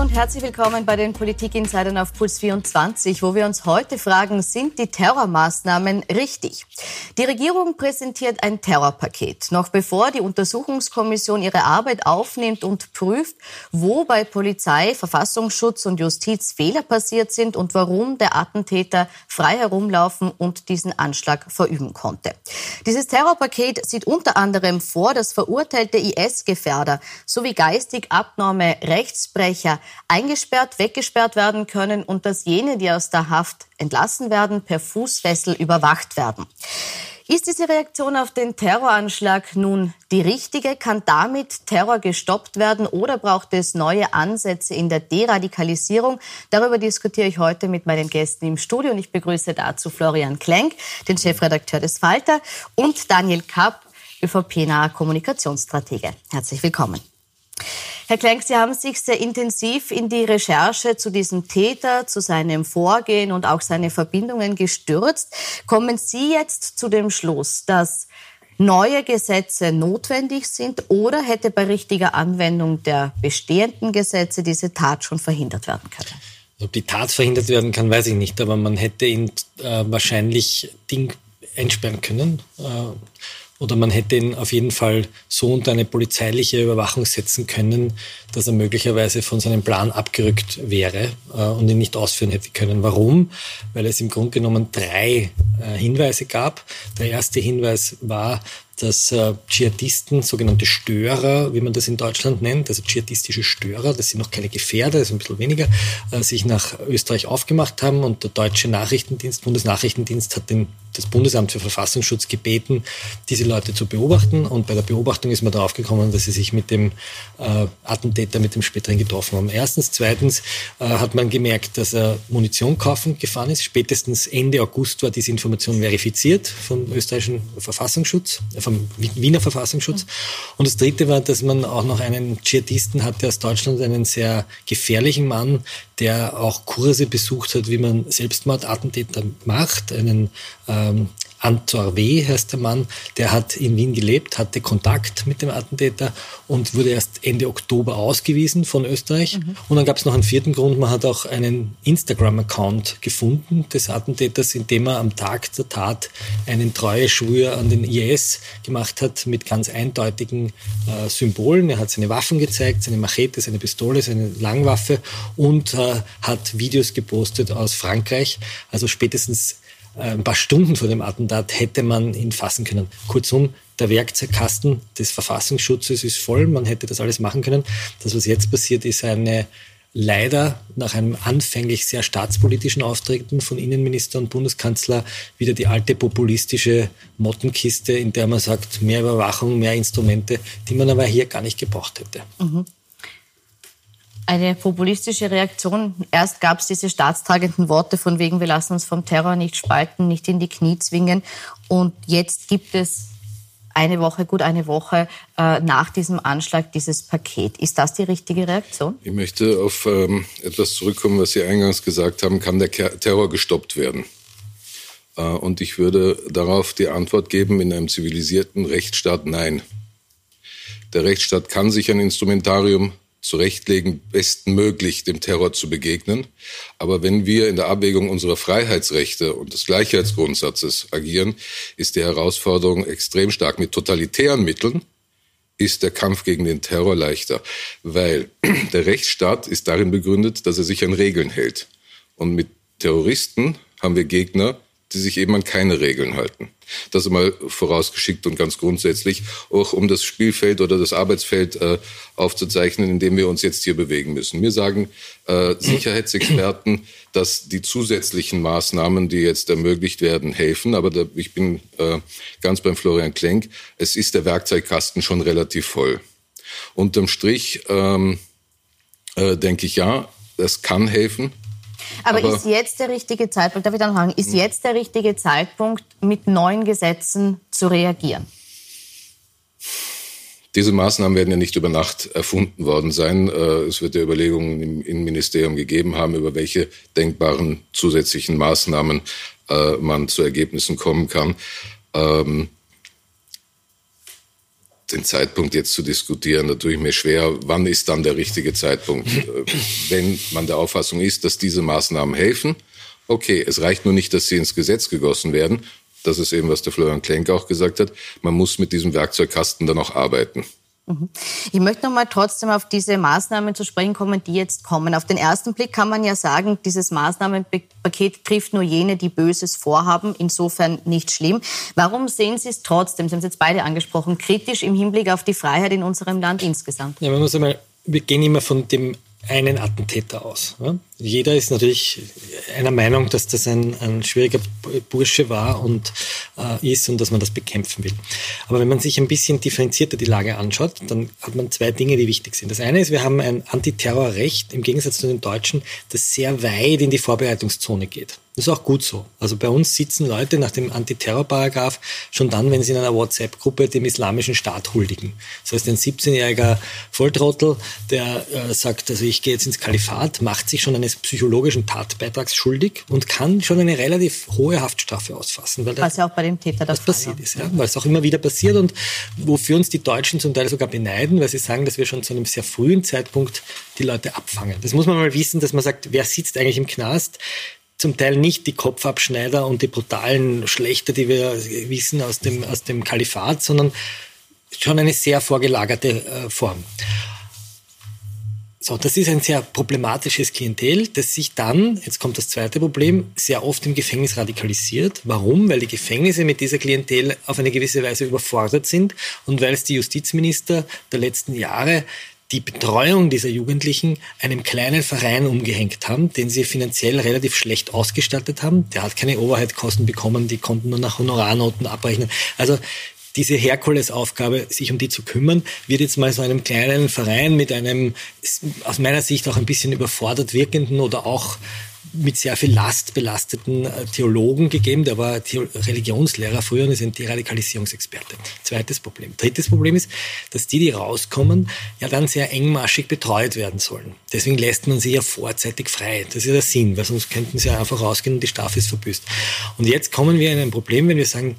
und herzlich willkommen bei den Politik-Insidern auf Puls 24, wo wir uns heute fragen, sind die Terrormaßnahmen richtig? Die Regierung präsentiert ein Terrorpaket. Noch bevor die Untersuchungskommission ihre Arbeit aufnimmt und prüft, wo bei Polizei, Verfassungsschutz und Justiz Fehler passiert sind und warum der Attentäter frei herumlaufen und diesen Anschlag verüben konnte. Dieses Terrorpaket sieht unter anderem vor, dass verurteilte IS-Gefährder sowie geistig abnorme Rechtsbrecher eingesperrt, weggesperrt werden können und dass jene, die aus der Haft entlassen werden, per Fußfessel überwacht werden. Ist diese Reaktion auf den Terroranschlag nun die richtige? Kann damit Terror gestoppt werden oder braucht es neue Ansätze in der Deradikalisierung? Darüber diskutiere ich heute mit meinen Gästen im Studio und ich begrüße dazu Florian Klenk, den Chefredakteur des Falter und Daniel Kapp, ÖVP-naher Kommunikationsstratege. Herzlich willkommen. Herr Klenk, Sie haben sich sehr intensiv in die Recherche zu diesem Täter, zu seinem Vorgehen und auch seine Verbindungen gestürzt. Kommen Sie jetzt zu dem Schluss, dass neue Gesetze notwendig sind oder hätte bei richtiger Anwendung der bestehenden Gesetze diese Tat schon verhindert werden können? Ob die Tat verhindert werden kann, weiß ich nicht, aber man hätte ihn äh, wahrscheinlich Ding einsperren können. Äh, oder man hätte ihn auf jeden Fall so unter eine polizeiliche Überwachung setzen können, dass er möglicherweise von seinem Plan abgerückt wäre äh, und ihn nicht ausführen hätte können. Warum? Weil es im Grunde genommen drei äh, Hinweise gab. Der erste Hinweis war, dass äh, Dschihadisten, sogenannte Störer, wie man das in Deutschland nennt, also dschihadistische Störer, das sind noch keine Gefährder, das ist ein bisschen weniger, äh, sich nach Österreich aufgemacht haben und der deutsche Nachrichtendienst, Bundesnachrichtendienst hat den, das Bundesamt für Verfassungsschutz gebeten, diese Leute zu beobachten und bei der Beobachtung ist man darauf gekommen, dass sie sich mit dem äh, Attentäter, mit dem späteren getroffen haben. Erstens. Zweitens äh, hat man gemerkt, dass er Munition kaufen gefahren ist. Spätestens Ende August war diese Information verifiziert vom österreichischen Verfassungsschutz, äh, vom Wiener Verfassungsschutz. Und das Dritte war, dass man auch noch einen Dschihadisten hatte aus Deutschland, einen sehr gefährlichen Mann, der auch Kurse besucht hat, wie man Selbstmordattentäter macht, einen ähm, Antor W. heißt der Mann, der hat in Wien gelebt, hatte Kontakt mit dem Attentäter und wurde erst Ende Oktober ausgewiesen von Österreich. Mhm. Und dann gab es noch einen vierten Grund, man hat auch einen Instagram-Account gefunden des Attentäters, in dem er am Tag der Tat einen Treueschwur an den IS gemacht hat mit ganz eindeutigen äh, Symbolen. Er hat seine Waffen gezeigt, seine Machete, seine Pistole, seine Langwaffe und äh, hat Videos gepostet aus Frankreich. Also spätestens ein paar Stunden vor dem Attentat hätte man ihn fassen können. Kurzum, der Werkzeugkasten des Verfassungsschutzes ist voll, man hätte das alles machen können. Das, was jetzt passiert, ist eine leider nach einem anfänglich sehr staatspolitischen Auftreten von Innenminister und Bundeskanzler wieder die alte populistische Mottenkiste, in der man sagt, mehr Überwachung, mehr Instrumente, die man aber hier gar nicht gebraucht hätte. Mhm eine populistische Reaktion. Erst gab es diese staatstragenden Worte von wegen, wir lassen uns vom Terror nicht spalten, nicht in die Knie zwingen. Und jetzt gibt es eine Woche, gut eine Woche äh, nach diesem Anschlag dieses Paket. Ist das die richtige Reaktion? Ich möchte auf ähm, etwas zurückkommen, was Sie eingangs gesagt haben. Kann der Terror gestoppt werden? Äh, und ich würde darauf die Antwort geben, in einem zivilisierten Rechtsstaat nein. Der Rechtsstaat kann sich ein Instrumentarium zurechtlegen, bestmöglich dem Terror zu begegnen. Aber wenn wir in der Abwägung unserer Freiheitsrechte und des Gleichheitsgrundsatzes agieren, ist die Herausforderung extrem stark. Mit totalitären Mitteln ist der Kampf gegen den Terror leichter, weil der Rechtsstaat ist darin begründet, dass er sich an Regeln hält. Und mit Terroristen haben wir Gegner, die sich eben an keine Regeln halten. Das einmal vorausgeschickt und ganz grundsätzlich, auch um das Spielfeld oder das Arbeitsfeld äh, aufzuzeichnen, in dem wir uns jetzt hier bewegen müssen. Mir sagen äh, Sicherheitsexperten, dass die zusätzlichen Maßnahmen, die jetzt ermöglicht werden, helfen. Aber da, ich bin äh, ganz beim Florian Klenk. Es ist der Werkzeugkasten schon relativ voll. Unterm Strich ähm, äh, denke ich ja, es kann helfen. Aber, Aber ist jetzt der richtige Zeitpunkt, darf ich dann fragen, ist jetzt der richtige Zeitpunkt, mit neuen Gesetzen zu reagieren? Diese Maßnahmen werden ja nicht über Nacht erfunden worden sein. Äh, es wird ja Überlegungen im Innenministerium gegeben haben, über welche denkbaren zusätzlichen Maßnahmen äh, man zu Ergebnissen kommen kann. Den Zeitpunkt jetzt zu diskutieren, da tue ich mir schwer, wann ist dann der richtige Zeitpunkt. Äh, wenn man der Auffassung ist, dass diese Maßnahmen helfen, okay, es reicht nur nicht, dass sie ins Gesetz gegossen werden. Das ist eben, was der Florian Klenk auch gesagt hat. Man muss mit diesem Werkzeugkasten dann auch arbeiten. Mhm. Ich möchte noch mal trotzdem auf diese Maßnahmen zu sprechen kommen, die jetzt kommen. Auf den ersten Blick kann man ja sagen, dieses Maßnahmenpaket trifft nur jene, die Böses vorhaben. Insofern nicht schlimm. Warum sehen Sie es trotzdem, Sie haben es jetzt beide angesprochen, kritisch im Hinblick auf die Freiheit in unserem Land insgesamt? Ja, man muss einmal, wir gehen immer von dem einen Attentäter aus. Jeder ist natürlich einer Meinung, dass das ein, ein schwieriger Bursche war und äh, ist und dass man das bekämpfen will. Aber wenn man sich ein bisschen differenzierter die Lage anschaut, dann hat man zwei Dinge, die wichtig sind. Das eine ist, wir haben ein Antiterrorrecht im Gegensatz zu den Deutschen, das sehr weit in die Vorbereitungszone geht. Das ist auch gut so. Also bei uns sitzen Leute nach dem Antiterrorparagraf schon dann, wenn sie in einer WhatsApp-Gruppe dem islamischen Staat huldigen. Das heißt, ein 17-jähriger Volltrottel, der äh, sagt, also ich gehe jetzt ins Kalifat, macht sich schon eines psychologischen Tatbeitrags schuldig und kann schon eine relativ hohe Haftstrafe ausfassen. Weil Was ja auch bei dem Täter das passiert ist, ja, weil es auch immer wieder passiert und wofür uns die Deutschen zum Teil sogar beneiden, weil sie sagen, dass wir schon zu einem sehr frühen Zeitpunkt die Leute abfangen. Das muss man mal wissen, dass man sagt, wer sitzt eigentlich im Knast? zum Teil nicht die Kopfabschneider und die brutalen Schlechter, die wir wissen aus dem, aus dem Kalifat, sondern schon eine sehr vorgelagerte äh, Form. So, das ist ein sehr problematisches Klientel, das sich dann, jetzt kommt das zweite Problem, sehr oft im Gefängnis radikalisiert. Warum? Weil die Gefängnisse mit dieser Klientel auf eine gewisse Weise überfordert sind und weil es die Justizminister der letzten Jahre die Betreuung dieser Jugendlichen einem kleinen Verein umgehängt haben, den sie finanziell relativ schlecht ausgestattet haben. Der hat keine Overhead-Kosten bekommen, die konnten nur nach Honorarnoten abrechnen. Also diese Herkulesaufgabe, sich um die zu kümmern, wird jetzt mal so einem kleinen Verein mit einem aus meiner Sicht auch ein bisschen überfordert wirkenden oder auch mit sehr viel Last belasteten äh, Theologen gegeben. Der war Religionslehrer früher und ist ein Deradikalisierungsexperte. Zweites Problem. Drittes Problem ist, dass die, die rauskommen, ja dann sehr engmaschig betreut werden sollen. Deswegen lässt man sie ja vorzeitig frei. Das ist der Sinn, weil sonst könnten sie ja einfach rausgehen und die Strafe ist verbüßt. Und jetzt kommen wir in ein Problem, wenn wir sagen,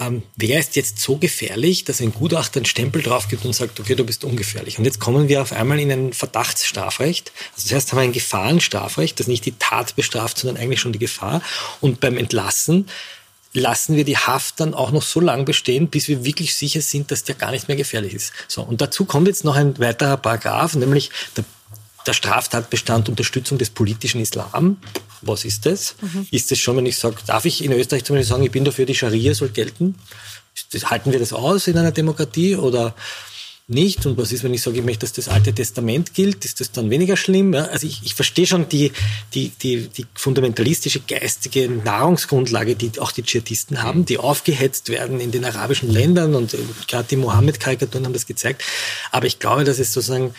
ähm, wer ist jetzt so gefährlich, dass ein Gutachter einen Stempel drauf gibt und sagt, okay, du bist ungefährlich. Und jetzt kommen wir auf einmal in ein Verdachtsstrafrecht. Also das heißt, haben wir ein Gefahrenstrafrecht, das nicht die Tat bestraft, sondern eigentlich schon die Gefahr. Und beim Entlassen lassen wir die Haft dann auch noch so lange bestehen, bis wir wirklich sicher sind, dass der gar nicht mehr gefährlich ist. So, und dazu kommt jetzt noch ein weiterer Paragraph, nämlich der der Straftatbestand Unterstützung des politischen Islam. Was ist das? Mhm. Ist das schon, wenn ich sage, darf ich in Österreich zum Beispiel sagen, ich bin dafür, die Scharia soll gelten? Das, halten wir das aus in einer Demokratie oder nicht? Und was ist, wenn ich sage, ich möchte, dass das Alte Testament gilt? Ist das dann weniger schlimm? Ja, also ich, ich verstehe schon die, die, die, die fundamentalistische geistige Nahrungsgrundlage, die auch die Dschihadisten haben, die aufgehetzt werden in den arabischen Ländern und äh, gerade die Mohammed-Karikaturen haben das gezeigt. Aber ich glaube, dass es sozusagen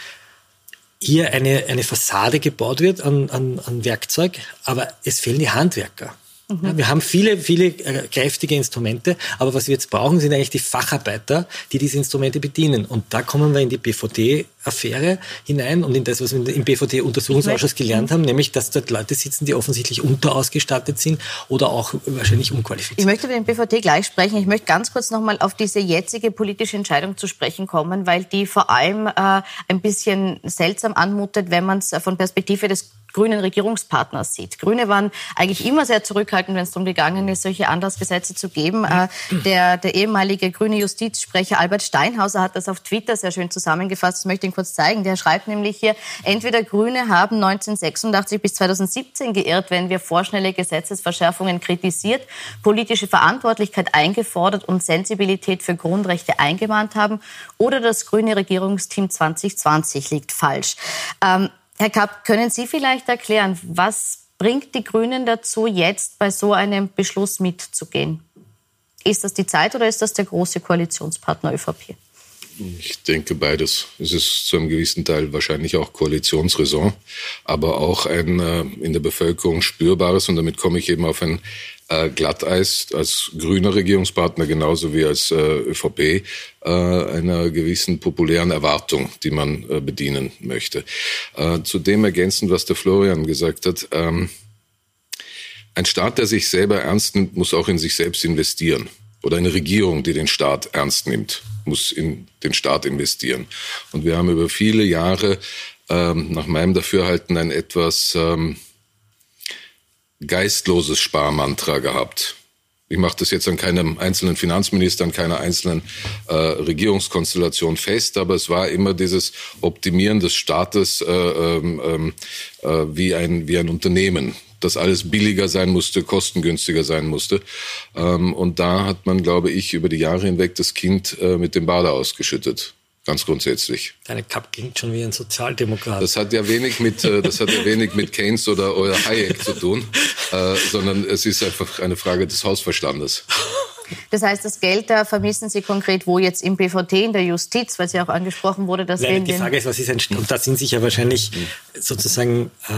hier eine, eine Fassade gebaut wird an, an, an Werkzeug, aber es fehlen die Handwerker. Mhm. Wir haben viele, viele äh, kräftige Instrumente, aber was wir jetzt brauchen, sind eigentlich die Facharbeiter, die diese Instrumente bedienen. Und da kommen wir in die BVD-Affäre hinein und in das, was wir im BVD-Untersuchungsausschuss gelernt haben, nämlich, dass dort Leute sitzen, die offensichtlich unterausgestattet sind oder auch wahrscheinlich unqualifiziert. Ich möchte über den BVD gleich sprechen. Ich möchte ganz kurz nochmal auf diese jetzige politische Entscheidung zu sprechen kommen, weil die vor allem äh, ein bisschen seltsam anmutet, wenn man es von Perspektive des grünen Regierungspartners sieht. Grüne waren eigentlich immer sehr zurückhaltend, wenn es darum gegangen ist, solche Anlassgesetze zu geben. Äh, der, der ehemalige grüne Justizsprecher Albert Steinhauser hat das auf Twitter sehr schön zusammengefasst. Das möchte ich Ihnen kurz zeigen. Der schreibt nämlich hier, entweder Grüne haben 1986 bis 2017 geirrt, wenn wir vorschnelle Gesetzesverschärfungen kritisiert, politische Verantwortlichkeit eingefordert und Sensibilität für Grundrechte eingemahnt haben, oder das grüne Regierungsteam 2020 liegt falsch. Ähm, Herr Kapp, können Sie vielleicht erklären, was bringt die Grünen dazu, jetzt bei so einem Beschluss mitzugehen? Ist das die Zeit oder ist das der große Koalitionspartner ÖVP? Ich denke beides. Es ist zu einem gewissen Teil wahrscheinlich auch Koalitionsräson, aber auch ein äh, in der Bevölkerung spürbares, und damit komme ich eben auf ein äh, Glatteis als grüner Regierungspartner genauso wie als äh, ÖVP äh, einer gewissen populären Erwartung, die man äh, bedienen möchte. Äh, zu dem ergänzend, was der Florian gesagt hat, ähm, ein Staat, der sich selber ernst nimmt, muss auch in sich selbst investieren. Oder eine Regierung, die den Staat ernst nimmt, muss in den Staat investieren. Und wir haben über viele Jahre ähm, nach meinem Dafürhalten ein etwas ähm, geistloses Sparmantra gehabt. Ich mache das jetzt an keinem einzelnen Finanzminister, an keiner einzelnen äh, Regierungskonstellation fest, aber es war immer dieses Optimieren des Staates äh, ähm, äh, wie, ein, wie ein Unternehmen dass alles billiger sein musste, kostengünstiger sein musste. Ähm, und da hat man, glaube ich, über die Jahre hinweg das Kind äh, mit dem Bade ausgeschüttet. Ganz grundsätzlich. Deine Cup klingt schon wie ein Sozialdemokrat. Das hat ja wenig mit, äh, das hat ja wenig mit Keynes oder, oder Hayek zu tun, äh, sondern es ist einfach eine Frage des Hausverstandes. Das heißt, das Geld da vermissen Sie konkret wo jetzt im BVT, in der Justiz, weil es ja auch angesprochen wurde, dass Nein, wir Die Frage ist, was ist ein, und da sind sich ja wahrscheinlich sozusagen äh,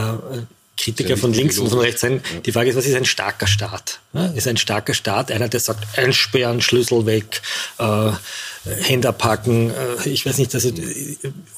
Kritiker ja von links und von rechts sein. Die Frage ist, was ist ein starker Staat? Ist ein starker Staat einer, der sagt, einsperren, Schlüssel weg, äh, Hände abpacken, äh, ich weiß nicht, also,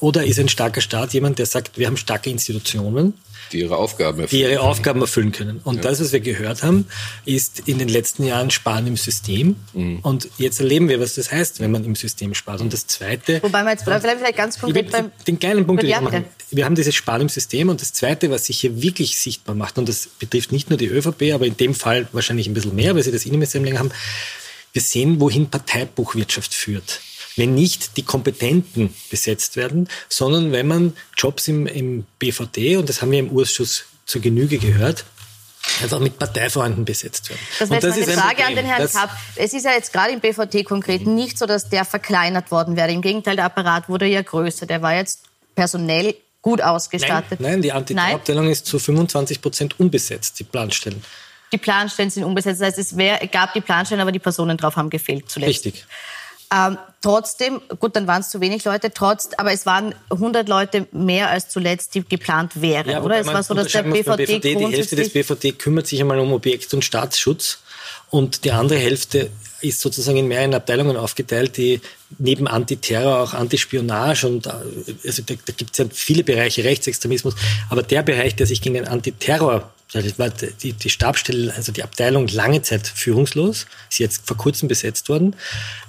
oder ist ein starker Staat jemand, der sagt, wir haben starke Institutionen, die ihre Aufgaben erfüllen, die ihre Aufgaben erfüllen können. Und ja. das, was wir gehört haben, ist in den letzten Jahren Sparen im System. Mhm. Und jetzt erleben wir, was das heißt, wenn man im System spart. Und das Zweite... Wobei man jetzt vielleicht ganz konkret beim... Den kleinen Punkt, den wir machen. Wir haben dieses Sparen im System. Und das Zweite, was sich hier wirklich sichtbar macht, und das betrifft nicht nur die ÖVP, aber in dem Fall wahrscheinlich ein bisschen mehr, weil sie das Innenministerium länger haben, wir sehen, wohin Parteibuchwirtschaft führt wenn nicht die Kompetenten besetzt werden, sondern wenn man Jobs im, im BVD, und das haben wir im Urschuss zur Genüge gehört, einfach mit Parteifreunden besetzt werden. Das wäre jetzt meine Frage an den Herrn Kapp. Es ist ja jetzt gerade im BVT konkret mhm. nicht so, dass der verkleinert worden wäre. Im Gegenteil, der Apparat wurde ja größer. Der war jetzt personell gut ausgestattet. Nein, nein die Antiterrorabteilung ist zu 25 Prozent unbesetzt, die Planstellen. Die Planstellen sind unbesetzt. Das heißt, es wär, gab die Planstellen, aber die Personen drauf haben gefehlt zuletzt. Richtig. Ähm, trotzdem, gut, dann waren es zu wenig Leute, trotz, aber es waren 100 Leute mehr als zuletzt, die geplant wären, ja, oder? Es war so, dass der BVD, BVD die Hälfte des BVD kümmert sich einmal um Objekt- und Staatsschutz und die andere Hälfte ist sozusagen in mehreren Abteilungen aufgeteilt, die neben Antiterror auch Antispionage und äh, also da, da gibt es ja viele Bereiche Rechtsextremismus, aber der Bereich, der sich gegen den Antiterror das war die, die Stabstelle, also die Abteilung lange Zeit führungslos, ist jetzt vor kurzem besetzt worden.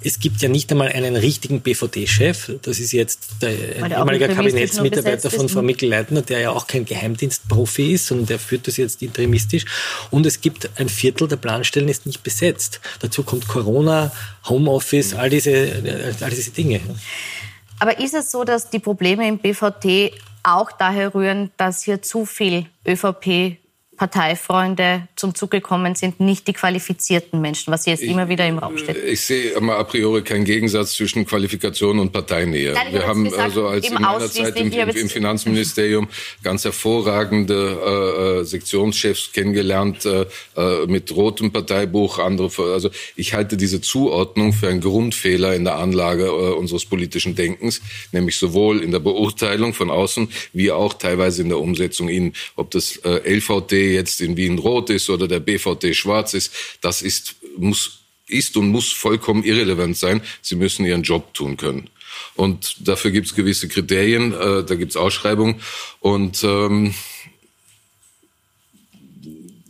Es gibt ja nicht einmal einen richtigen BVD-Chef. Das ist jetzt der ehemalige Kabinettsmitarbeiter von Frau Mikl-Leitner, der ja auch kein Geheimdienstprofi ist, sondern der führt das jetzt interimistisch. Und es gibt ein Viertel der Planstellen ist nicht besetzt. Dazu kommt Corona, Homeoffice, all diese, all diese Dinge. Aber ist es so, dass die Probleme im BVT auch daher rühren, dass hier zu viel ÖVP Parteifreunde zum Zug gekommen sind, nicht die qualifizierten Menschen, was jetzt ich, immer wieder im Raum steht. Ich sehe immer a priori keinen Gegensatz zwischen Qualifikation und Parteinähe. Nein, Wir haben gesagt, also als in meiner Zeit im, im, im, Finanzministerium ganz hervorragende äh, äh, Sektionschefs kennengelernt äh, äh, mit rotem Parteibuch, andere. Also ich halte diese Zuordnung für einen Grundfehler in der Anlage äh, unseres politischen Denkens, nämlich sowohl in der Beurteilung von außen wie auch teilweise in der Umsetzung in, ob das äh, LVT jetzt in Wien rot ist oder der BVD schwarz ist, das ist, muss, ist und muss vollkommen irrelevant sein. Sie müssen ihren Job tun können. Und dafür gibt es gewisse Kriterien, äh, da gibt es Ausschreibungen. Und ähm,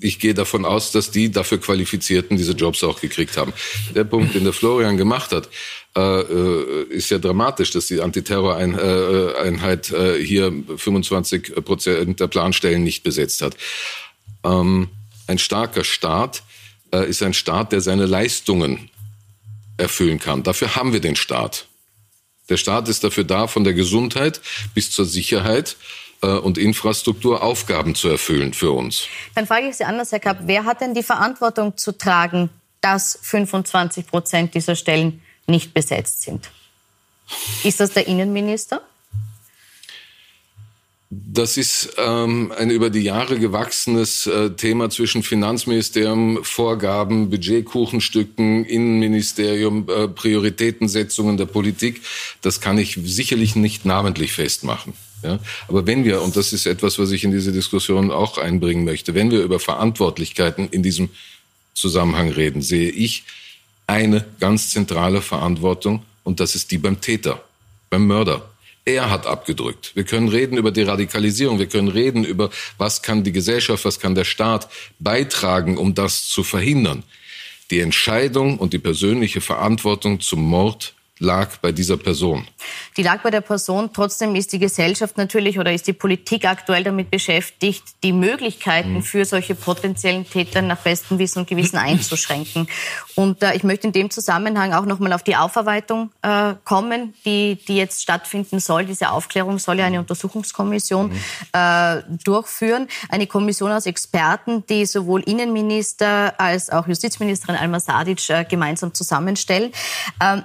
ich gehe davon aus, dass die dafür Qualifizierten diese Jobs auch gekriegt haben. Der Punkt, den der Florian gemacht hat, äh, äh ist ja dramatisch, dass die Antiterror-Einheit äh, äh, hier 25 Prozent der Planstellen nicht besetzt hat. Ähm, ein starker Staat äh, ist ein Staat, der seine Leistungen erfüllen kann. Dafür haben wir den Staat. Der Staat ist dafür da, von der Gesundheit bis zur Sicherheit äh, und Infrastruktur Aufgaben zu erfüllen für uns. Dann frage ich Sie anders, Herr Kapp. Wer hat denn die Verantwortung zu tragen, dass 25 Prozent dieser Stellen nicht besetzt sind? Ist das der Innenminister? Das ist ähm, ein über die Jahre gewachsenes äh, Thema zwischen Finanzministerium, Vorgaben, Budgetkuchenstücken, Innenministerium, äh, Prioritätensetzungen der Politik. Das kann ich sicherlich nicht namentlich festmachen. Ja? Aber wenn wir, und das ist etwas, was ich in diese Diskussion auch einbringen möchte, wenn wir über Verantwortlichkeiten in diesem Zusammenhang reden, sehe ich eine ganz zentrale Verantwortung, und das ist die beim Täter, beim Mörder. Er hat abgedrückt. Wir können reden über die Radikalisierung. Wir können reden über, was kann die Gesellschaft, was kann der Staat beitragen, um das zu verhindern. Die Entscheidung und die persönliche Verantwortung zum Mord lag bei dieser Person. Die lag bei der Person. Trotzdem ist die Gesellschaft natürlich oder ist die Politik aktuell damit beschäftigt, die Möglichkeiten mhm. für solche potenziellen Täter nach bestem Wissen und Gewissen einzuschränken. Und äh, ich möchte in dem Zusammenhang auch noch mal auf die Aufarbeitung äh, kommen, die, die jetzt stattfinden soll. Diese Aufklärung soll ja eine Untersuchungskommission mhm. äh, durchführen. Eine Kommission aus Experten, die sowohl Innenminister als auch Justizministerin Alma Sadic äh, gemeinsam zusammenstellen. Ähm,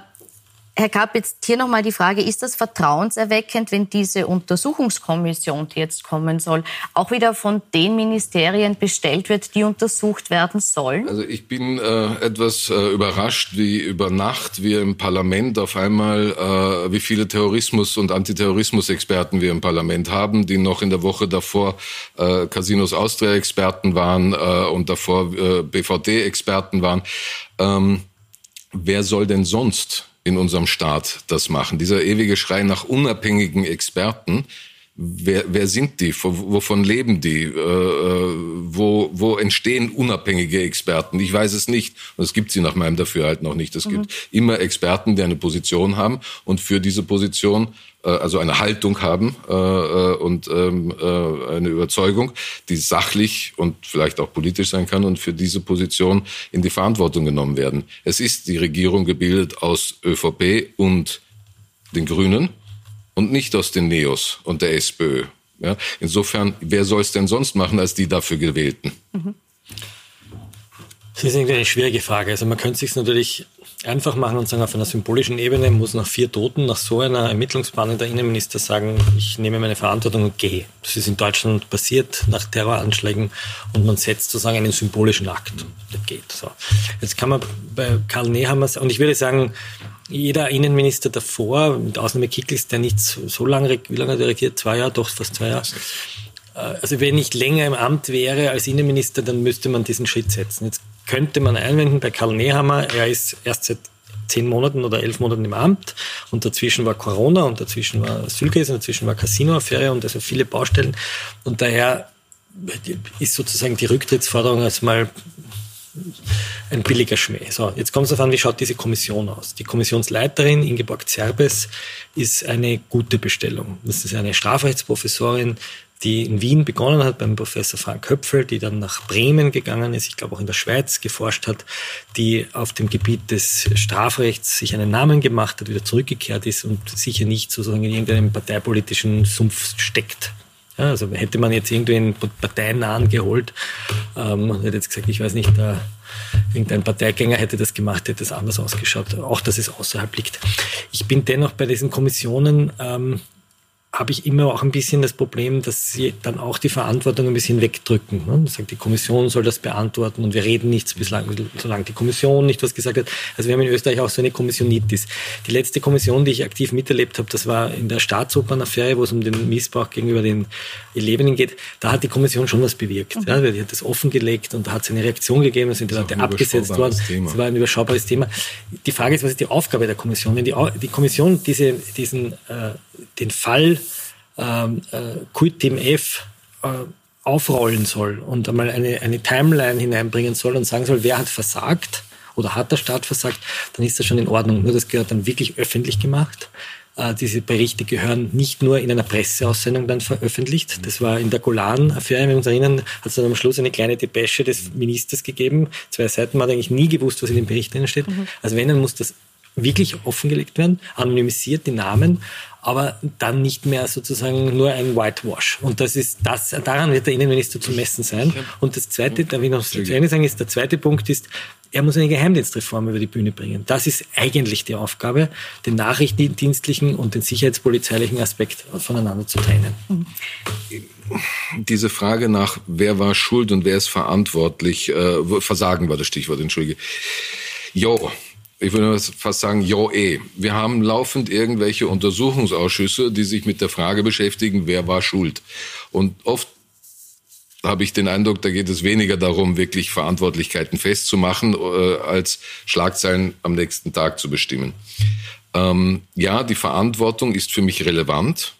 Herr Kapp, jetzt hier nochmal die Frage, ist das vertrauenserweckend, wenn diese Untersuchungskommission, die jetzt kommen soll, auch wieder von den Ministerien bestellt wird, die untersucht werden sollen? Also ich bin äh, etwas äh, überrascht, wie über Nacht wir im Parlament auf einmal, äh, wie viele Terrorismus- und Antiterrorismus-Experten wir im Parlament haben, die noch in der Woche davor äh, Casinos Austria-Experten waren äh, und davor äh, BVD-Experten waren. Ähm, wer soll denn sonst in unserem Staat das machen. Dieser ewige Schrei nach unabhängigen Experten, Wer, wer sind die? Wovon leben die? Äh, äh, wo, wo entstehen unabhängige Experten? Ich weiß es nicht. Und es gibt sie nach meinem Dafürhalten noch nicht. Es mhm. gibt immer Experten, die eine Position haben und für diese Position äh, also eine Haltung haben äh, äh, und ähm, äh, eine Überzeugung, die sachlich und vielleicht auch politisch sein kann und für diese Position in die Verantwortung genommen werden. Es ist die Regierung gebildet aus ÖVP und den Grünen und nicht aus den Neos und der SPÖ. Ja, insofern, wer soll es denn sonst machen als die dafür gewählten? Das ist eine schwierige Frage. Also man könnte sich natürlich einfach machen und sagen, auf einer symbolischen Ebene muss nach vier Toten, nach so einer Ermittlungsbahn der Innenminister sagen, ich nehme meine Verantwortung und gehe. Das ist in Deutschland passiert nach Terroranschlägen und man setzt sozusagen einen symbolischen Akt. Der geht. So. Jetzt kann man bei Karl Nehammer, und ich würde sagen, jeder Innenminister davor, mit Ausnahme Kickels, der nicht so, so lange, wie lange hat er regiert? Zwei Jahre, doch fast zwei Jahre. Äh, also wenn ich länger im Amt wäre als Innenminister, dann müsste man diesen Schritt setzen. Jetzt könnte man einwenden bei Karl Nehammer, er ist erst seit zehn Monaten oder elf Monaten im Amt und dazwischen war Corona und dazwischen war Asylkrise und dazwischen war Casinoaffäre und also viele Baustellen und daher ist sozusagen die Rücktrittsforderung als mal ein billiger Schmäh. So, jetzt kommt es darauf an, wie schaut diese Kommission aus. Die Kommissionsleiterin Ingeborg Zerbes ist eine gute Bestellung. Das ist eine Strafrechtsprofessorin, die in Wien begonnen hat beim Professor Frank Höpfel, die dann nach Bremen gegangen ist, ich glaube auch in der Schweiz geforscht hat, die auf dem Gebiet des Strafrechts sich einen Namen gemacht hat, wieder zurückgekehrt ist und sicher nicht sozusagen in irgendeinem parteipolitischen Sumpf steckt. Ja, also hätte man jetzt irgendwie einen Parteinahen geholt, ähm, hätte jetzt gesagt, ich weiß nicht, da irgendein Parteigänger hätte das gemacht, hätte es anders ausgeschaut, auch dass es außerhalb liegt. Ich bin dennoch bei diesen Kommissionen ähm, habe ich immer auch ein bisschen das Problem, dass sie dann auch die Verantwortung ein bisschen wegdrücken. Ne? Sagt, die Kommission soll das beantworten und wir reden nichts, bislang, solange die Kommission nicht was gesagt hat. Also wir haben in Österreich auch so eine Kommissionitis. Die letzte Kommission, die ich aktiv miterlebt habe, das war in der Staatsopernaffäre, wo es um den Missbrauch gegenüber den Elevenen geht. Da hat die Kommission schon was bewirkt. Mhm. Ja, die hat das offengelegt und da hat es eine Reaktion gegeben, da sind die Leute abgesetzt worden. Es war ein überschaubares Thema. Die Frage ist, was ist die Aufgabe der Kommission? Wenn die, die Kommission diese, diesen, äh, den Fall ähm, äh, Quit-Team F äh, aufrollen soll und einmal eine, eine Timeline hineinbringen soll und sagen soll, wer hat versagt oder hat der Staat versagt, dann ist das schon in Ordnung. Nur das gehört dann wirklich öffentlich gemacht. Äh, diese Berichte gehören nicht nur in einer Presseaussendung dann veröffentlicht. Das war in der Golan-Affäre, wenn wir uns erinnern, hat es dann am Schluss eine kleine Depesche des Ministers gegeben. Zwei Seiten, man hat eigentlich nie gewusst, was in den Berichten steht. Mhm. Also wenn, dann muss das wirklich offengelegt werden, anonymisiert die Namen aber dann nicht mehr sozusagen nur ein Whitewash. Und das ist das, daran wird der Innenminister zu messen sein. Und das zweite, da will ich noch zu Ende sagen, ist, der zweite Punkt ist, er muss eine Geheimdienstreform über die Bühne bringen. Das ist eigentlich die Aufgabe, den nachrichtendienstlichen und den sicherheitspolizeilichen Aspekt voneinander zu trennen. Diese Frage nach, wer war schuld und wer ist verantwortlich, äh, Versagen war das Stichwort, entschuldige. Jo, ich würde fast sagen, jo eh. Wir haben laufend irgendwelche Untersuchungsausschüsse, die sich mit der Frage beschäftigen, wer war schuld. Und oft habe ich den Eindruck, da geht es weniger darum, wirklich Verantwortlichkeiten festzumachen, äh, als Schlagzeilen am nächsten Tag zu bestimmen. Ähm, ja, die Verantwortung ist für mich relevant,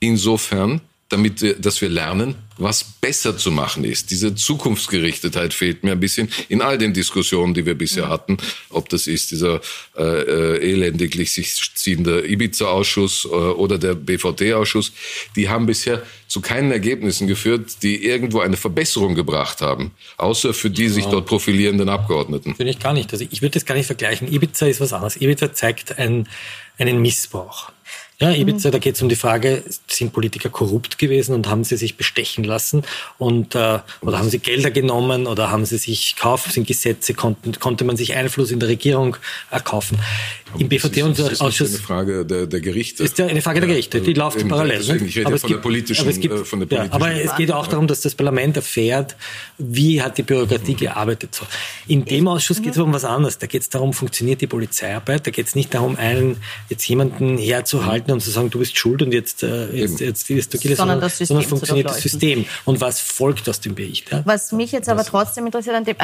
insofern, damit dass wir lernen, was besser zu machen ist. Diese Zukunftsgerichtetheit fehlt mir ein bisschen in all den Diskussionen, die wir bisher hatten. Ob das ist dieser äh, äh elendiglich sich ziehende Ibiza-Ausschuss äh, oder der BVD-Ausschuss, die haben bisher zu keinen Ergebnissen geführt, die irgendwo eine Verbesserung gebracht haben, außer für die ja. sich dort profilierenden Abgeordneten. Finde ich gar nicht. Also ich würde das gar nicht vergleichen. Ibiza ist was anderes. Ibiza zeigt ein, einen Missbrauch. Ja, Ibiza, mhm. da geht es um die Frage, sind Politiker korrupt gewesen und haben sie sich bestechen lassen und äh, oder haben sie Gelder genommen oder haben sie sich kaufen, sind Gesetze, konnten, konnte man sich Einfluss in der Regierung erkaufen. Im BVD-Ausschuss. Das ist eine Frage der, der Gerichte. Ist ja eine Frage der Gerichte, die läuft eben, parallel. Deswegen, ich rede aber ja von, gibt, der politischen, aber es gibt, äh, von der politischen. Ja, aber es geht auch darum, dass das Parlament erfährt, wie hat die Bürokratie gearbeitet. So. In dem Ausschuss geht es um was anderes. Da geht es darum, funktioniert die Polizeiarbeit. Da geht es nicht darum, einen jetzt jemanden herzuhalten und zu sagen, du bist schuld und jetzt, äh, jetzt, jetzt wirst du gilles, sondern, das System sondern funktioniert das System. Und was folgt aus dem Bericht? Ja? Was mich jetzt aber trotzdem interessiert, an, dem,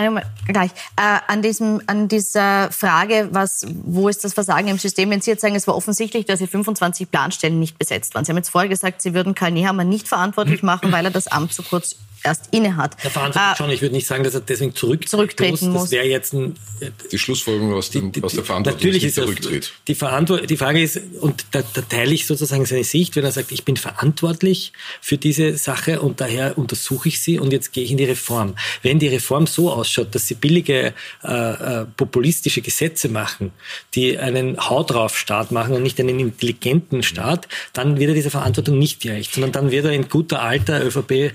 gleich, äh, an, diesem, an dieser Frage, was, wo ist das Versagen im System, wenn Sie jetzt sagen, es war offensichtlich, dass Sie 25 Planstellen nicht besetzt waren. Sie haben jetzt vorher gesagt, Sie würden Karl Nehammer nicht verantwortlich machen, weil er das Amt zu kurz erst inne hat. Er verantwortet äh, schon. Ich würde nicht sagen, dass er deswegen zurück zurücktreten muss. Das wäre jetzt ein, äh, die Schlussfolgerung aus, dem, die, aus der Verantwortung. Natürlich ist zurücktritt. Die, die Frage ist, und da, da teile ich sozusagen seine Sicht, wenn er sagt, ich bin verantwortlich für diese Sache und daher untersuche ich sie und jetzt gehe ich in die Reform. Wenn die Reform so ausschaut, dass sie billige äh, äh, populistische Gesetze machen, die einen Haut drauf Staat machen und nicht einen intelligenten Staat, dann wird er dieser Verantwortung nicht gerecht, sondern dann wird er in guter alter ÖVP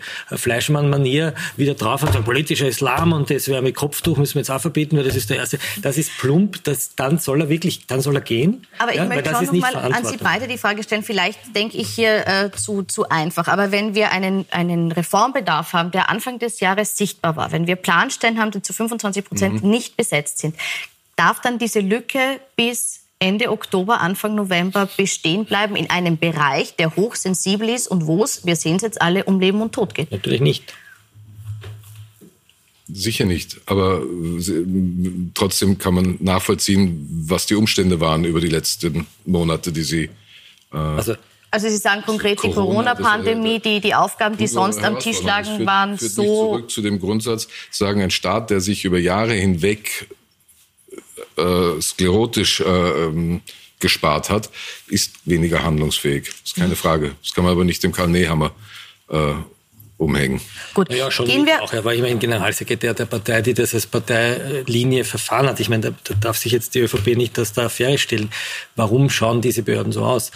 Fleisch Eichmann-Manier wieder drauf hat, ein politischer Islam und das wäre mit Kopftuch, müssen wir jetzt auch verbieten, weil das ist der erste. Das ist plump, das, dann soll er wirklich, dann soll er gehen. Aber ich ja, möchte schon noch mal an Sie beide die Frage stellen, vielleicht denke ich hier äh, zu, zu einfach, aber wenn wir einen, einen Reformbedarf haben, der Anfang des Jahres sichtbar war, wenn wir Planstellen haben, die zu 25 Prozent mhm. nicht besetzt sind, darf dann diese Lücke bis Ende Oktober, Anfang November bestehen bleiben in einem Bereich, der hochsensibel ist und wo es, wir sehen es jetzt alle, um Leben und Tod geht? Natürlich nicht. Sicher nicht, aber äh, trotzdem kann man nachvollziehen, was die Umstände waren über die letzten Monate, die Sie. Äh also, also Sie sagen konkret Corona, die Corona-Pandemie, die, die Aufgaben, die sonst am Tisch lagen, führt, waren führt so. zurück zu dem Grundsatz, sagen ein Staat, der sich über Jahre hinweg äh, sklerotisch äh, ähm, gespart hat, ist weniger handlungsfähig. Das ist keine mhm. Frage. Das kann man aber nicht dem Karl Nehammer äh, umhängen. Gut, ja, schon Gehen wir auch. Er war immerhin Generalsekretär der Partei, die das als Parteilinie verfahren hat. Ich meine, da, da darf sich jetzt die ÖVP nicht aus der Affäre stellen. Warum schauen diese Behörden so aus?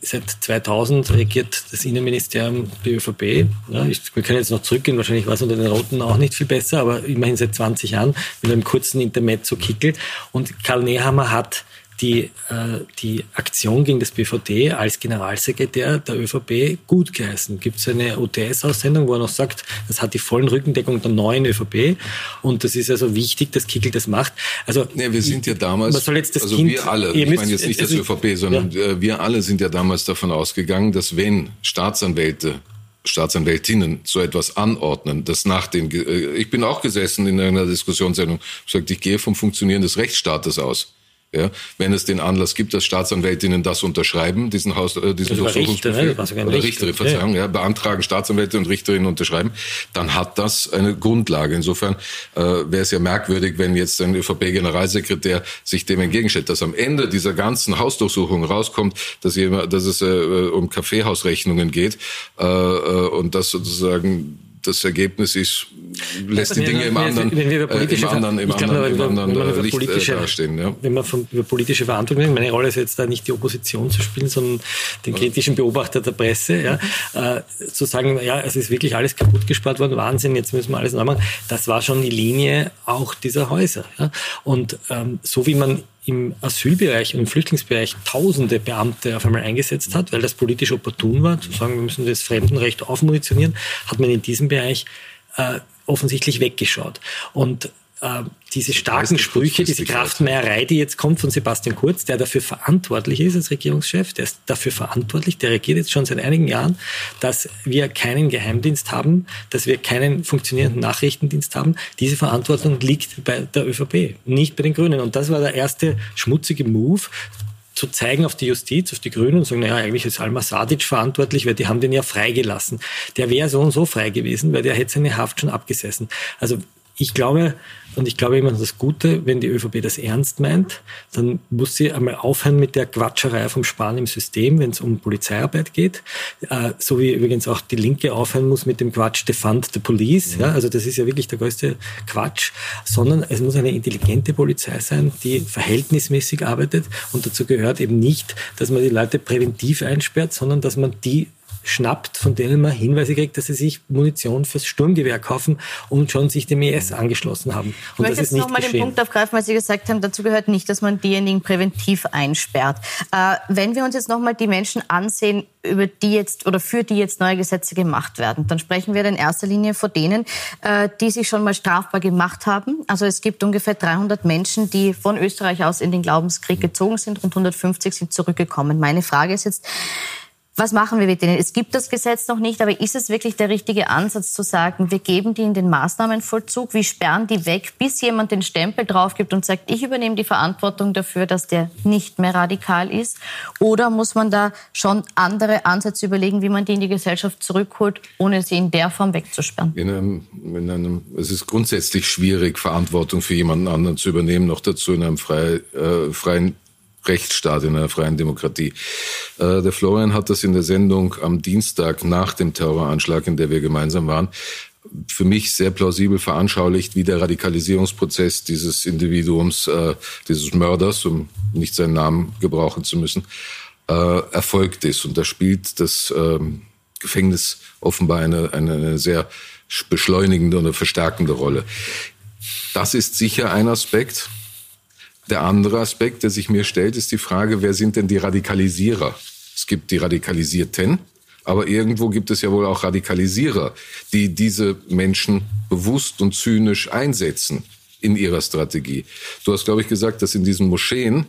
Seit 2000 regiert das Innenministerium die ÖVP. Ja, ich, wir können jetzt noch zurückgehen, wahrscheinlich war es unter den Roten auch nicht viel besser, aber immerhin seit 20 Jahren mit einem kurzen Intermezzo Kickel. Und Karl Nehammer hat die, äh, die Aktion gegen das BVD als Generalsekretär der ÖVP gut geheißen. Gibt es eine OTS-Aussendung, wo er noch sagt, das hat die vollen Rückendeckung der neuen ÖVP und das ist also wichtig, dass Kickel das macht. Also nee, wir sind ja damals, man soll jetzt das also kind, wir alle, ich meine jetzt nicht das also, ÖVP, sondern ja. Äh, wir alle sind ja damals davon ausgegangen, dass wenn Staatsanwälte Staatsanwältinnen so etwas anordnen, dass nach den, äh, ich bin auch gesessen in einer Diskussionssendung, gesagt, ich gehe vom Funktionieren des Rechtsstaates aus. Ja, wenn es den Anlass gibt, dass Staatsanwältinnen das unterschreiben, diesen Haus, äh, diesen Durchsuchungsbefehl, ne? oder Richter, Richterin, Verzeihung, ja. ja. beantragen Staatsanwälte und Richterinnen unterschreiben, dann hat das eine Grundlage. Insofern äh, wäre es ja merkwürdig, wenn jetzt ein ÖVP-Generalsekretär sich dem entgegenstellt, dass am Ende dieser ganzen Hausdurchsuchung rauskommt, dass, jemand, dass es äh, um Kaffeehausrechnungen geht äh, äh und das sozusagen das Ergebnis ist, lässt also die Dinge im anderen, wenn wir über äh, politische, äh, im anderen, im anderen, im anderen wenn man, Licht äh, dastehen. Ja. Wenn man von, über politische Verantwortung, meine Rolle ist jetzt da nicht die Opposition zu spielen, sondern den kritischen Beobachter der Presse, ja, äh, zu sagen, ja, es ist wirklich alles kaputt gespart worden, Wahnsinn, jetzt müssen wir alles neu machen. Das war schon die Linie auch dieser Häuser. Ja. Und ähm, so wie man im Asylbereich und im Flüchtlingsbereich tausende Beamte auf einmal eingesetzt hat, weil das politisch opportun war, zu sagen, wir müssen das Fremdenrecht aufmunitionieren, hat man in diesem Bereich äh, offensichtlich weggeschaut. Und äh, diese starken Sprüche, diese Kraftmeierei, die jetzt kommt von Sebastian Kurz, der dafür verantwortlich ist als Regierungschef, der ist dafür verantwortlich, der regiert jetzt schon seit einigen Jahren, dass wir keinen Geheimdienst haben, dass wir keinen funktionierenden Nachrichtendienst haben. Diese Verantwortung liegt bei der ÖVP, nicht bei den Grünen. Und das war der erste schmutzige Move, zu zeigen auf die Justiz, auf die Grünen und sagen, naja, eigentlich ist Alma Sadic verantwortlich, weil die haben den ja freigelassen. Der wäre so und so frei gewesen, weil der hätte seine Haft schon abgesessen. Also ich glaube, und ich glaube immer das Gute, wenn die ÖVP das ernst meint, dann muss sie einmal aufhören mit der Quatscherei vom Sparen im System, wenn es um Polizeiarbeit geht. Äh, so wie übrigens auch die Linke aufhören muss mit dem Quatsch Defund the Police. Ja, also das ist ja wirklich der größte Quatsch. Sondern es muss eine intelligente Polizei sein, die verhältnismäßig arbeitet. Und dazu gehört eben nicht, dass man die Leute präventiv einsperrt, sondern dass man die schnappt, von denen man Hinweise kriegt, dass sie sich Munition fürs Sturmgewehr kaufen und schon sich dem IS angeschlossen haben. Und ich möchte jetzt nochmal den Punkt aufgreifen, weil Sie gesagt haben, dazu gehört nicht, dass man diejenigen präventiv einsperrt. Äh, wenn wir uns jetzt nochmal die Menschen ansehen, über die jetzt oder für die jetzt neue Gesetze gemacht werden, dann sprechen wir in erster Linie von denen, äh, die sich schon mal strafbar gemacht haben. Also es gibt ungefähr 300 Menschen, die von Österreich aus in den Glaubenskrieg gezogen sind, und 150 sind zurückgekommen. Meine Frage ist jetzt, was machen wir mit denen? Es gibt das Gesetz noch nicht, aber ist es wirklich der richtige Ansatz zu sagen, wir geben die in den Maßnahmenvollzug, wir sperren die weg, bis jemand den Stempel drauf gibt und sagt, ich übernehme die Verantwortung dafür, dass der nicht mehr radikal ist? Oder muss man da schon andere Ansätze überlegen, wie man die in die Gesellschaft zurückholt, ohne sie in der Form wegzusperren? In einem, in einem, es ist grundsätzlich schwierig, Verantwortung für jemanden anderen zu übernehmen, noch dazu in einem frei, äh, freien Rechtsstaat, in einer freien Demokratie. Äh, der Florian hat das in der Sendung am Dienstag nach dem Terroranschlag, in der wir gemeinsam waren, für mich sehr plausibel veranschaulicht, wie der Radikalisierungsprozess dieses Individuums, äh, dieses Mörders, um nicht seinen Namen gebrauchen zu müssen, äh, erfolgt ist. Und da spielt das ähm, Gefängnis offenbar eine, eine sehr beschleunigende oder verstärkende Rolle. Das ist sicher ein Aspekt. Der andere Aspekt, der sich mir stellt, ist die Frage, wer sind denn die Radikalisierer? Es gibt die Radikalisierten, aber irgendwo gibt es ja wohl auch Radikalisierer, die diese Menschen bewusst und zynisch einsetzen in ihrer Strategie. Du hast, glaube ich, gesagt, dass in diesen Moscheen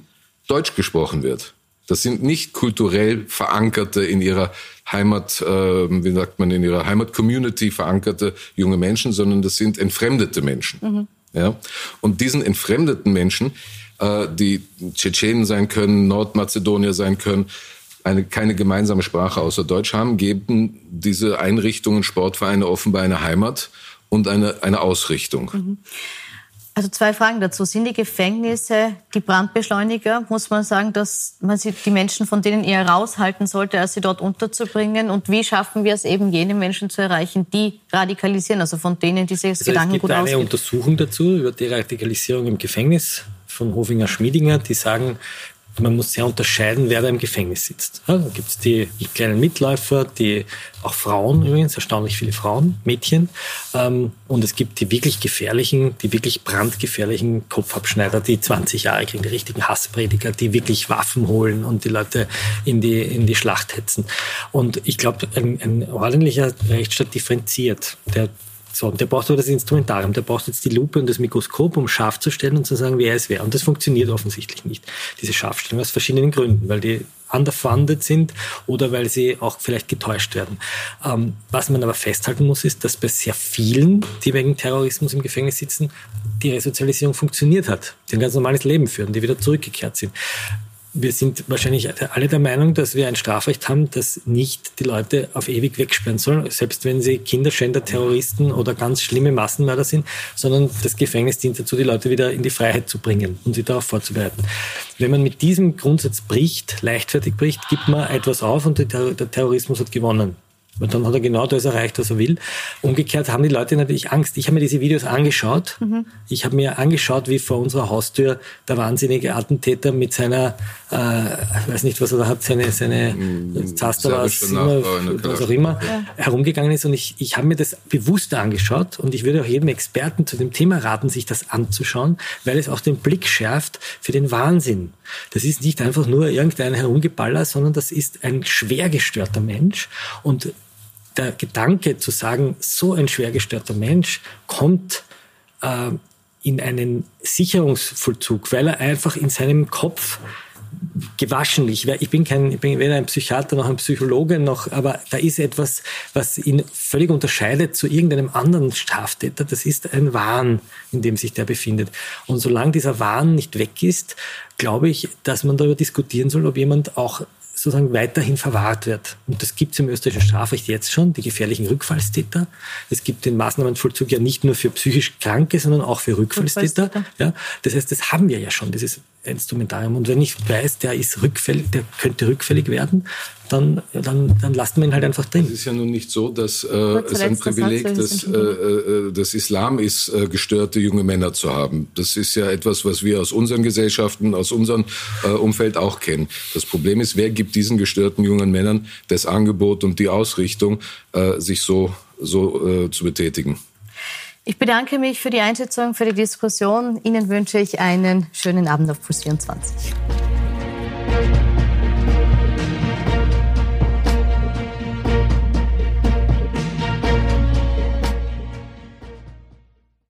Deutsch gesprochen wird. Das sind nicht kulturell verankerte in ihrer Heimat, äh, wie sagt man, in ihrer Heimat-Community verankerte junge Menschen, sondern das sind entfremdete Menschen. Mhm. Ja? Und diesen entfremdeten Menschen äh, die Tschetschenen sein können, Nordmazedonier sein können, eine, keine gemeinsame Sprache außer Deutsch haben, geben diese Einrichtungen, Sportvereine offenbar eine Heimat und eine, eine Ausrichtung. Mhm. Also zwei Fragen dazu. Sind die Gefängnisse die Brandbeschleuniger? Muss man sagen, dass man sie, die Menschen von denen eher raushalten sollte, als sie dort unterzubringen? Und wie schaffen wir es eben, jene Menschen zu erreichen, die radikalisieren, also von denen dieses also Gedankengut ausgeht? Es gibt eine Untersuchung dazu über die Radikalisierung im Gefängnis von Hofinger Schmiedinger, die sagen, man muss sehr unterscheiden, wer da im Gefängnis sitzt. Ja, da gibt es die kleinen Mitläufer, die auch Frauen übrigens, erstaunlich viele Frauen, Mädchen. Ähm, und es gibt die wirklich gefährlichen, die wirklich brandgefährlichen Kopfabschneider, die 20 Jahre kriegen, die richtigen Hassprediger, die wirklich Waffen holen und die Leute in die, in die Schlacht hetzen. Und ich glaube, ein, ein ordentlicher Rechtsstaat differenziert. Der so, und der braucht aber das Instrumentarium, der braucht jetzt die Lupe und das Mikroskop, um scharf zu stellen und zu sagen, wer es wäre. Und das funktioniert offensichtlich nicht, diese Scharfstellung, aus verschiedenen Gründen, weil die underfunded sind oder weil sie auch vielleicht getäuscht werden. Ähm, was man aber festhalten muss, ist, dass bei sehr vielen, die wegen Terrorismus im Gefängnis sitzen, die Resozialisierung funktioniert hat, die ein ganz normales Leben führen, die wieder zurückgekehrt sind wir sind wahrscheinlich alle der Meinung, dass wir ein Strafrecht haben, das nicht die Leute auf ewig wegsperren soll, selbst wenn sie Kinderschänder, Terroristen oder ganz schlimme Massenmörder sind, sondern das Gefängnis dient dazu, die Leute wieder in die Freiheit zu bringen und sie darauf vorzubereiten. Wenn man mit diesem Grundsatz bricht, leichtfertig bricht, gibt man etwas auf und der Terrorismus hat gewonnen. Und dann hat er genau das erreicht, was er will. Umgekehrt haben die Leute natürlich Angst. Ich habe mir diese Videos angeschaut. Mhm. Ich habe mir angeschaut, wie vor unserer Haustür der wahnsinnige Attentäter mit seiner, äh, ich weiß nicht, was er da hat, seine, seine mm, Zaster was, was auch immer, ja. herumgegangen ist. Und ich, ich habe mir das bewusst angeschaut. Und ich würde auch jedem Experten zu dem Thema raten, sich das anzuschauen, weil es auch den Blick schärft für den Wahnsinn. Das ist nicht einfach nur irgendein Herumgeballer, sondern das ist ein schwer gestörter Mensch. Und der Gedanke zu sagen, so ein schwer gestörter Mensch kommt äh, in einen Sicherungsvollzug, weil er einfach in seinem Kopf gewaschen. Ich, ich bin kein, ich bin weder ein Psychiater noch ein Psychologe noch, aber da ist etwas, was ihn völlig unterscheidet zu irgendeinem anderen Straftäter. Das ist ein Wahn, in dem sich der befindet. Und solange dieser Wahn nicht weg ist, glaube ich, dass man darüber diskutieren soll, ob jemand auch sozusagen weiterhin verwahrt wird. Und das gibt es im österreichischen Strafrecht jetzt schon, die gefährlichen Rückfallstäter. Es gibt den Maßnahmenvollzug ja nicht nur für psychisch Kranke, sondern auch für Rückfallstäter. Rückfallstäter. Ja, das heißt, das haben wir ja schon, dieses Instrumentarium. Und wenn ich weiß, der ist rückfällig, der könnte rückfällig werden, dann, dann, dann lasst man ihn halt einfach drin. Es ist ja nun nicht so, dass äh, es ein Privileg des, äh, äh, des Islam ist, äh, gestörte junge Männer zu haben. Das ist ja etwas, was wir aus unseren Gesellschaften, aus unserem äh, Umfeld auch kennen. Das Problem ist, wer gibt diesen gestörten jungen Männern das Angebot und die Ausrichtung, äh, sich so, so äh, zu betätigen? Ich bedanke mich für die Einschätzung, für die Diskussion. Ihnen wünsche ich einen schönen Abend auf Puls 24.